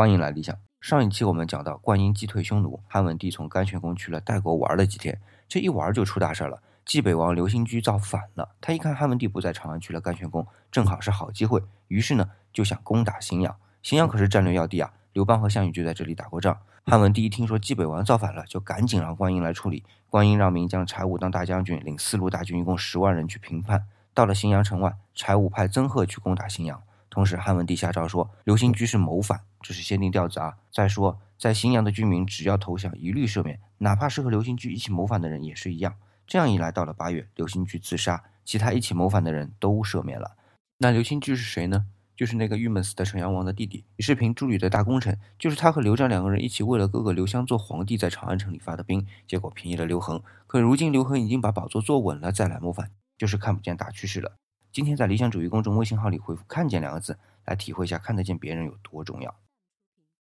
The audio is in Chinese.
欢迎来理想。上一期我们讲到，灌婴击退匈奴，汉文帝从甘泉宫去了代国玩了几天，这一玩就出大事了。冀北王刘兴居造反了，他一看汉文帝不在长安，去了甘泉宫，正好是好机会，于是呢就想攻打荥阳。荥阳可是战略要地啊，刘邦和项羽就在这里打过仗。汉文帝一听说冀北王造反了，就赶紧让关婴来处理。关婴让名将柴武当大将军，领四路大军，一共十万人去平叛。到了荥阳城外，柴武派曾贺去攻打荥阳。同时，汉文帝下诏说，刘兴居是谋反，这是先定调子啊。再说，在荥阳的居民只要投降，一律赦免，哪怕是和刘兴居一起谋反的人也是一样。这样一来，到了八月，刘兴居自杀，其他一起谋反的人都赦免了。那刘兴居是谁呢？就是那个郁闷死的成阳王的弟弟，李世平助理的大功臣，就是他和刘璋两个人一起为了哥哥刘襄做皇帝，在长安城里发的兵，结果便宜了刘恒。可如今刘恒已经把宝座坐稳了，再来谋反，就是看不见大趋势了。今天在理想主义公众微信号里回复“看见”两个字，来体会一下看得见别人有多重要。